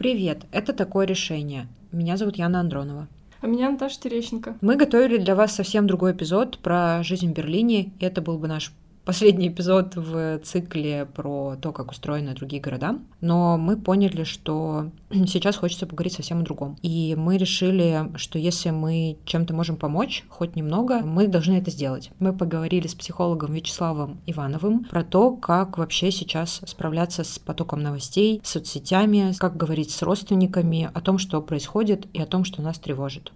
Привет, это «Такое решение». Меня зовут Яна Андронова. А меня Наташа Терещенко. Мы готовили для вас совсем другой эпизод про жизнь в Берлине. Это был бы наш последний эпизод в цикле про то, как устроены другие города, но мы поняли, что сейчас хочется поговорить совсем о другом. И мы решили, что если мы чем-то можем помочь, хоть немного, мы должны это сделать. Мы поговорили с психологом Вячеславом Ивановым про то, как вообще сейчас справляться с потоком новостей, соцсетями, как говорить с родственниками о том, что происходит и о том, что нас тревожит.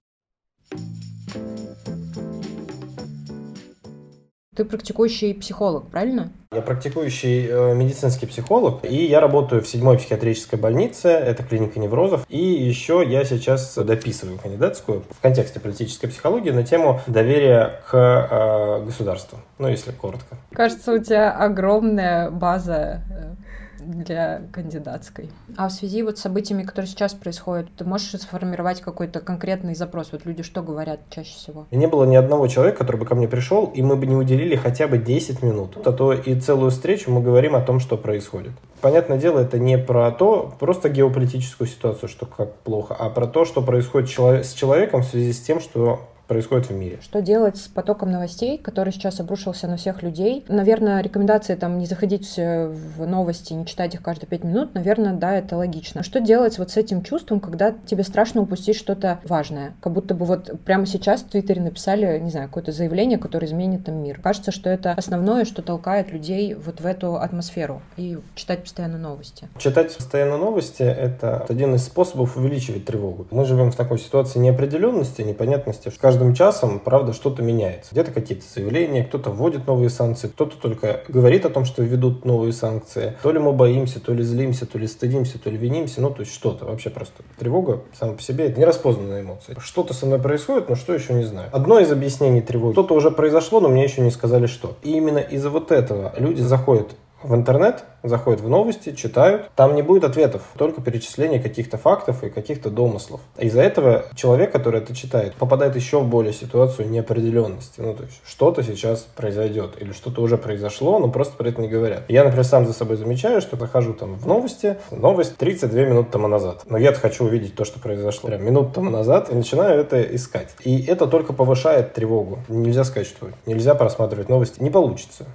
Ты практикующий психолог, правильно? Я практикующий э, медицинский психолог, и я работаю в седьмой психиатрической больнице, это клиника неврозов. И еще я сейчас дописываю кандидатскую в контексте политической психологии на тему доверия к э, государству, ну если коротко. Кажется, у тебя огромная база э, для кандидатской. А в связи вот с событиями, которые сейчас происходят, ты можешь сформировать какой-то конкретный запрос? Вот люди что говорят чаще всего? Не было ни одного человека, который бы ко мне пришел, и мы бы не уделили хотя бы 10 минут. А то и целую встречу мы говорим о том, что происходит. Понятное дело, это не про то, просто геополитическую ситуацию, что как плохо, а про то, что происходит с человеком в связи с тем, что происходит в мире. Что делать с потоком новостей, который сейчас обрушился на всех людей? Наверное, рекомендации там не заходить в новости, не читать их каждые пять минут, наверное, да, это логично. Что делать вот с этим чувством, когда тебе страшно упустить что-то важное? Как будто бы вот прямо сейчас в Твиттере написали, не знаю, какое-то заявление, которое изменит там мир. Кажется, что это основное, что толкает людей вот в эту атмосферу и читать постоянно новости. Читать постоянно новости — это один из способов увеличивать тревогу. Мы живем в такой ситуации неопределенности, непонятности, что каждым часом, правда, что-то меняется. Где-то какие-то заявления, кто-то вводит новые санкции, кто-то только говорит о том, что ведут новые санкции. То ли мы боимся, то ли злимся, то ли стыдимся, то ли винимся. Ну, то есть что-то. Вообще просто тревога сама по себе это нераспознанная эмоция. Что-то со мной происходит, но что еще не знаю. Одно из объяснений тревоги. Что-то уже произошло, но мне еще не сказали что. И именно из-за вот этого люди заходят в интернет, заходят в новости, читают. Там не будет ответов, только перечисление каких-то фактов и каких-то домыслов. Из-за этого человек, который это читает, попадает еще в более ситуацию неопределенности. Ну, то есть что-то сейчас произойдет или что-то уже произошло, но просто про это не говорят. Я, например, сам за собой замечаю, что захожу там в новости, новость 32 минуты тому назад. Но я хочу увидеть то, что произошло прям минут тому назад, и начинаю это искать. И это только повышает тревогу. Нельзя сказать, что нельзя просматривать новости. Не получится.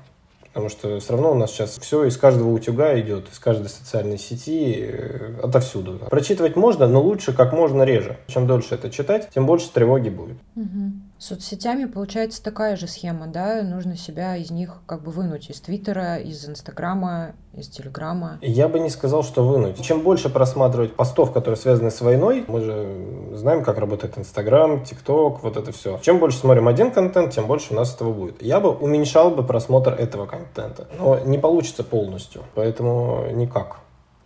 Потому что все равно у нас сейчас все из каждого утюга идет, из каждой социальной сети, э, отовсюду. Прочитывать можно, но лучше как можно реже. Чем дольше это читать, тем больше тревоги будет. Угу. С соцсетями получается такая же схема, да? Нужно себя из них как бы вынуть из Твиттера, из Инстаграма, из Телеграма. Я бы не сказал, что вынуть. Чем больше просматривать постов, которые связаны с войной, мы же знаем, как работает Инстаграм, ТикТок, вот это все. Чем больше смотрим один контент, тем больше у нас этого будет. Я бы уменьшал бы просмотр этого контента. Но не получится полностью, поэтому никак.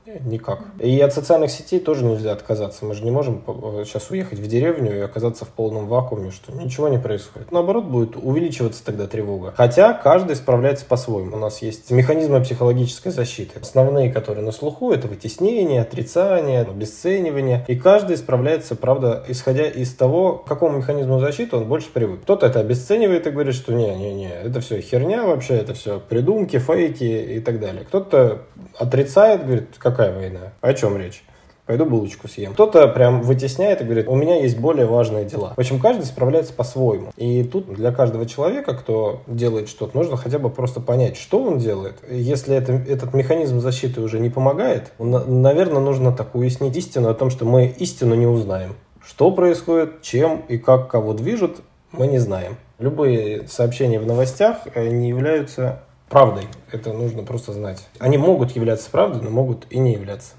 Никак. И от социальных сетей тоже нельзя отказаться. Мы же не можем сейчас уехать в деревню и оказаться в полном вакууме, что ничего не происходит. Наоборот, будет увеличиваться тогда тревога. Хотя каждый справляется по-своему. У нас есть механизмы психологической защиты. Основные, которые на слуху, это вытеснение, отрицание, обесценивание. И каждый справляется, правда, исходя из того, к какому механизму защиты он больше привык. Кто-то это обесценивает и говорит, что не-не-не, это все херня вообще, это все придумки, фейки и так далее. Кто-то отрицает, говорит, какая какая война? О чем речь? Пойду булочку съем. Кто-то прям вытесняет и говорит, у меня есть более важные дела. В общем, каждый справляется по-своему. И тут для каждого человека, кто делает что-то, нужно хотя бы просто понять, что он делает. Если это, этот механизм защиты уже не помогает, наверное, нужно так уяснить истину о том, что мы истину не узнаем. Что происходит, чем и как кого движут, мы не знаем. Любые сообщения в новостях э, не являются правдой. Это нужно просто знать. Они могут являться правдой, но могут и не являться.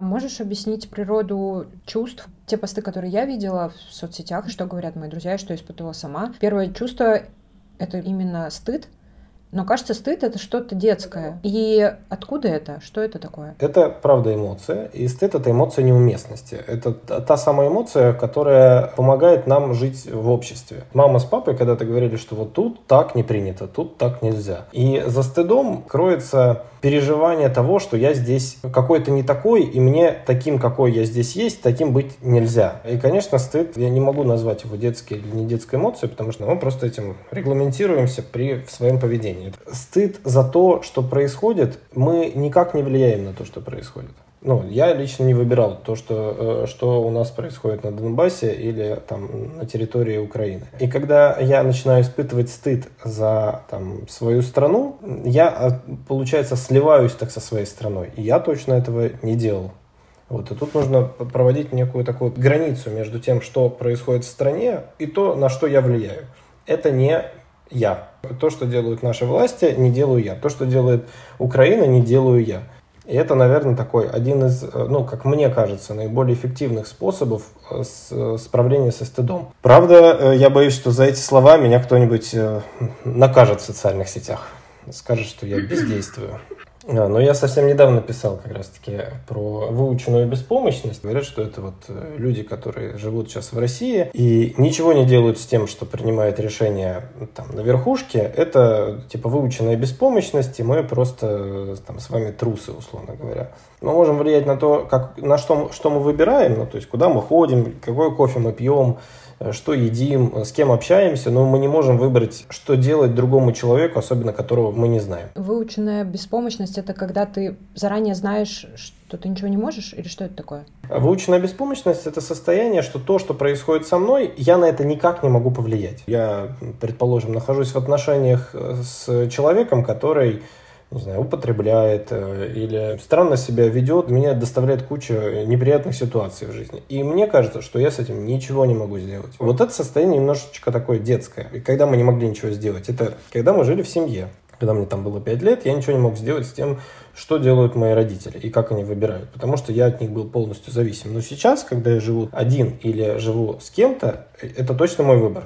Можешь объяснить природу чувств? Те посты, которые я видела в соцсетях, что говорят мои друзья, что испытывала сама. Первое чувство — это именно стыд, но кажется, стыд — это что-то детское. И откуда это? Что это такое? Это, правда, эмоция. И стыд — это эмоция неуместности. Это та самая эмоция, которая помогает нам жить в обществе. Мама с папой когда-то говорили, что вот тут так не принято, тут так нельзя. И за стыдом кроется переживание того, что я здесь какой-то не такой, и мне таким, какой я здесь есть, таким быть нельзя. И, конечно, стыд, я не могу назвать его детской или не детской эмоцией, потому что мы просто этим регламентируемся при своем поведении. Стыд за то, что происходит, мы никак не влияем на то, что происходит. ну, я лично не выбирал то, что, э, что у нас происходит на Донбассе или там на территории Украины. И когда я начинаю испытывать стыд за там, свою страну, я, а, получается, сливаюсь так со своей страной. И я точно этого не делал. Вот, и тут нужно проводить некую такую границу между тем, что происходит в стране, и то, на что я влияю. Это не я. То, что делают наши власти, не делаю я. То, что делает Украина, не делаю я. И это, наверное, такой один из, э, ну, как мне кажется, наиболее эффективных способов э, э, справления со стыдом. Правда, я боюсь, что за эти слова меня кто-нибудь накажет в социальных сетях. Скажет, что я бездействую. А, но я совсем недавно писал как раз-таки про выученную беспомощность. Говорят, что это вот э, люди, которые живут сейчас в России и ничего не делают с тем, что принимает решения там на верхушке. Это типа выученная беспомощность, и мы просто э, там с вами трусы, условно говоря. Мы можем влиять на то, как, на что, что мы выбираем, ну, то есть куда мы ходим, какой кофе мы пьем, что едим, с кем общаемся, но мы не можем выбрать, что делать другому человеку, особенно которого мы не знаем. Выученная беспомощность — это когда ты заранее знаешь, что ты ничего не можешь, или что это такое? Выученная беспомощность — это состояние, что то, что происходит со мной, я на это никак не могу повлиять. Я, предположим, нахожусь в отношениях э, с человеком, который не знаю, употребляет э, или странно себя ведет, меня доставляет куча неприятных ситуаций в жизни. И мне кажется, что я с этим ничего не могу сделать. Вот это состояние немножечко такое детское. И когда мы не могли ничего сделать, это когда мы жили в семье. Когда мне там было 5 лет, я ничего не мог сделать с тем, что делают мои родители и как они выбирают, потому что я от них был полностью зависим. Но сейчас, когда я живу один или живу с кем-то, э, это точно мой выбор.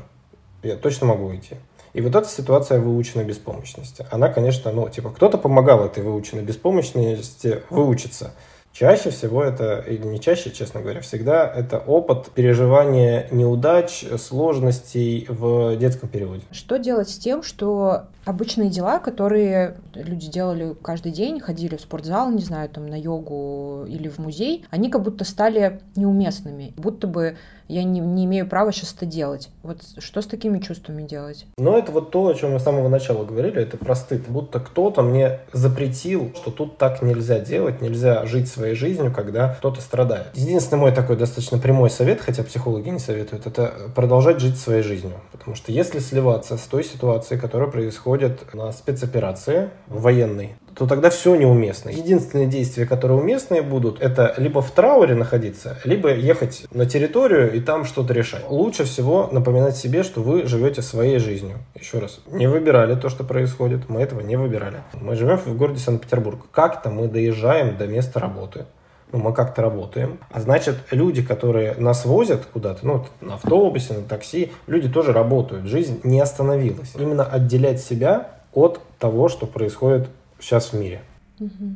Я точно могу уйти. И вот эта ситуация выученной беспомощности. Она, конечно, ну, типа, кто-то помогал этой выученной беспомощности выучиться. Чаще всего это, или не чаще, честно говоря, всегда это опыт переживания неудач, сложностей в детском периоде. Что делать с тем, что обычные дела, которые люди делали каждый день, ходили в спортзал, не знаю, там на йогу или в музей, они как будто стали неуместными, будто бы я не, не имею права сейчас это делать. Вот что с такими чувствами делать? Ну, это вот то, о чем мы с самого начала говорили, это про стыд. Будто кто-то мне запретил, что тут так нельзя делать, нельзя жить своей жизнью, когда кто-то страдает. Единственный мой такой достаточно прямой совет, хотя психологи не советуют, это продолжать жить своей жизнью. Потому что если сливаться с той ситуацией, которая происходит на спецоперации военной, то тогда все неуместно. Единственные действия, которые уместные будут, это либо в трауре находиться, либо ехать на территорию и там что-то решать. Лучше всего напоминать себе, что вы живете своей жизнью. Еще раз, не выбирали то, что происходит, мы этого не выбирали. Мы живем в городе Санкт-Петербург. Как-то мы доезжаем до места работы ну, мы как-то работаем. А значит, люди, которые нас возят куда-то, ну, на автобусе, на такси, люди тоже работают. Жизнь не остановилась. Именно отделять себя от того, что происходит сейчас в мире. Угу.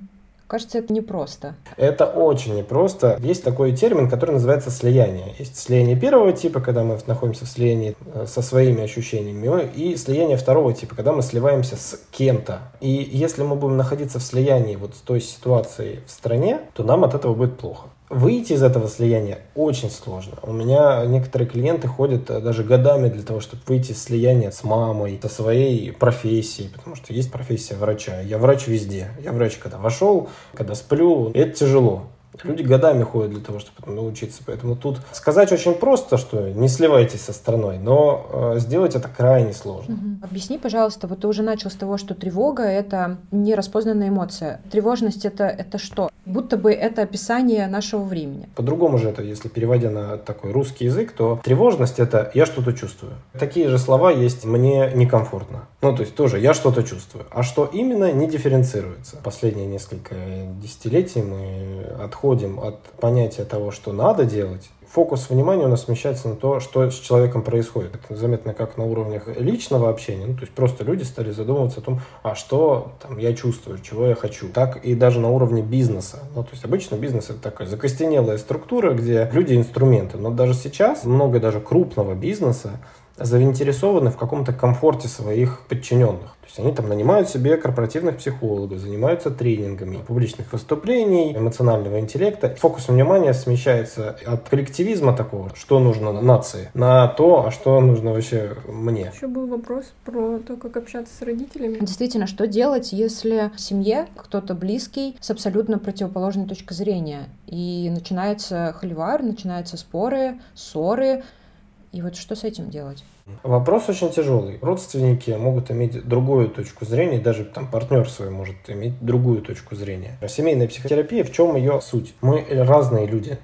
Кажется, это непросто. Это очень непросто. Есть такой термин, который называется слияние. Есть слияние первого типа, когда мы находимся в слиянии э, со своими ощущениями, и слияние второго типа, когда мы сливаемся с кем-то. И если мы будем находиться в слиянии вот с той ситуацией в стране, то нам от этого будет плохо. Выйти из этого слияния очень сложно. У меня некоторые клиенты ходят э, даже годами для того, чтобы выйти из слияния с мамой, со своей профессией, потому что есть профессия врача. Я врач везде. Я врач, когда вошел, когда сплю. Это тяжело. Люди годами ходят для того, чтобы научиться. Поэтому тут сказать очень просто, что не сливайтесь со страной, но э, сделать это крайне сложно. Угу. Объясни, пожалуйста, вот ты уже начал с того, что тревога — это нераспознанная эмоция. Тревожность — это, это что? Будто бы это описание нашего времени. По-другому же это, если переводя на такой русский язык, то тревожность — это «я что-то чувствую». Такие же слова есть «мне некомфортно». Ну, то есть тоже «я что-то чувствую». А что именно, не дифференцируется. Последние несколько десятилетий мы отходим отходим от понятия того, что надо делать, фокус внимания у нас смещается на то, что с человеком происходит. Это заметно как на уровнях личного общения, ну, то есть просто люди стали задумываться о том, а что там, я чувствую, чего я хочу. Так и даже на уровне бизнеса. Ну, то есть обычно бизнес это такая закостенелая структура, где люди инструменты. Но даже сейчас много даже крупного бизнеса заинтересованы в каком-то комфорте своих подчиненных. То есть они там нанимают себе корпоративных психологов, занимаются тренингами, публичных выступлений, эмоционального интеллекта. Фокус внимания смещается от коллективизма такого, что нужно нации, на то, а что нужно вообще мне. Еще был вопрос про то, как общаться с родителями. Действительно, что делать, если в семье кто-то близкий с абсолютно противоположной точкой зрения, и начинается холивар, начинаются споры, ссоры, и вот что с этим делать? Вопрос очень тяжелый. Родственники могут иметь другую точку зрения, даже там партнер свой может иметь другую точку зрения. Семейная психотерапия, в чем ее суть? Мы разные люди.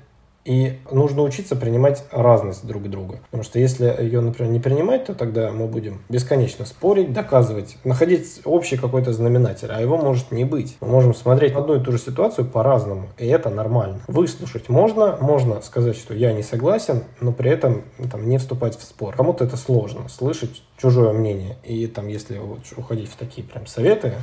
И нужно учиться принимать разность друг друга. Потому что если ее, например, не принимать, то тогда мы будем бесконечно спорить, доказывать, находить общий какой-то знаменатель, а его может не быть. Мы можем смотреть одну и ту же ситуацию по-разному, и это нормально. Выслушать можно, можно сказать, что я не согласен, но при этом там, не вступать в спор. Кому-то это сложно, слышать чужое мнение. И там, если вот уходить в такие прям советы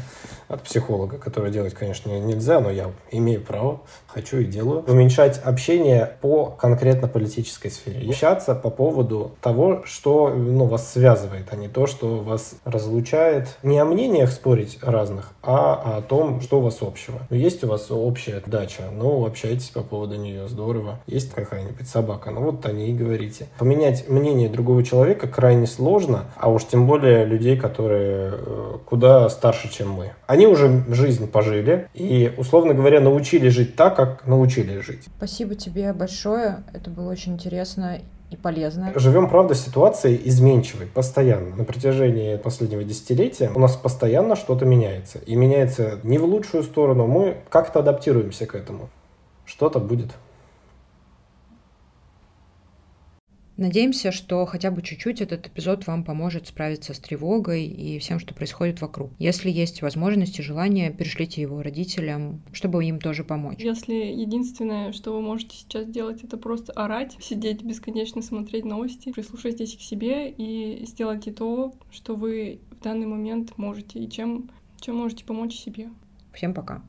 от психолога, которые делать, конечно, нельзя, но я имею право, хочу и делаю, уменьшать общение по конкретно политической сфере. Общаться по поводу того, что ну, вас связывает, а не то, что вас разлучает. Не о мнениях спорить разных, а о том, что у вас общего. Ну, есть у вас общая дача, ну, общайтесь по поводу нее, здорово. Есть какая-нибудь собака, ну, вот о ней говорите. Поменять мнение другого человека крайне сложно, а уж тем более людей, которые э, куда старше, чем мы. Они уже жизнь пожили и, условно говоря, научили жить так, как научили жить. Спасибо тебе большое, это было очень интересно и полезно. Живем, правда, ситуацией изменчивой постоянно. На протяжении последнего десятилетия у нас постоянно что-то меняется. И меняется не в лучшую сторону, мы как-то адаптируемся к этому. Что-то будет. Надеемся, что хотя бы чуть-чуть этот эпизод вам поможет справиться с тревогой и всем, что происходит вокруг. Если есть возможность и желание, перешлите его родителям, чтобы им тоже помочь. Если единственное, что вы можете сейчас делать, это просто орать, сидеть бесконечно, смотреть новости, прислушайтесь к себе и сделайте то, что вы в данный момент можете и чем, чем можете помочь себе. Всем пока.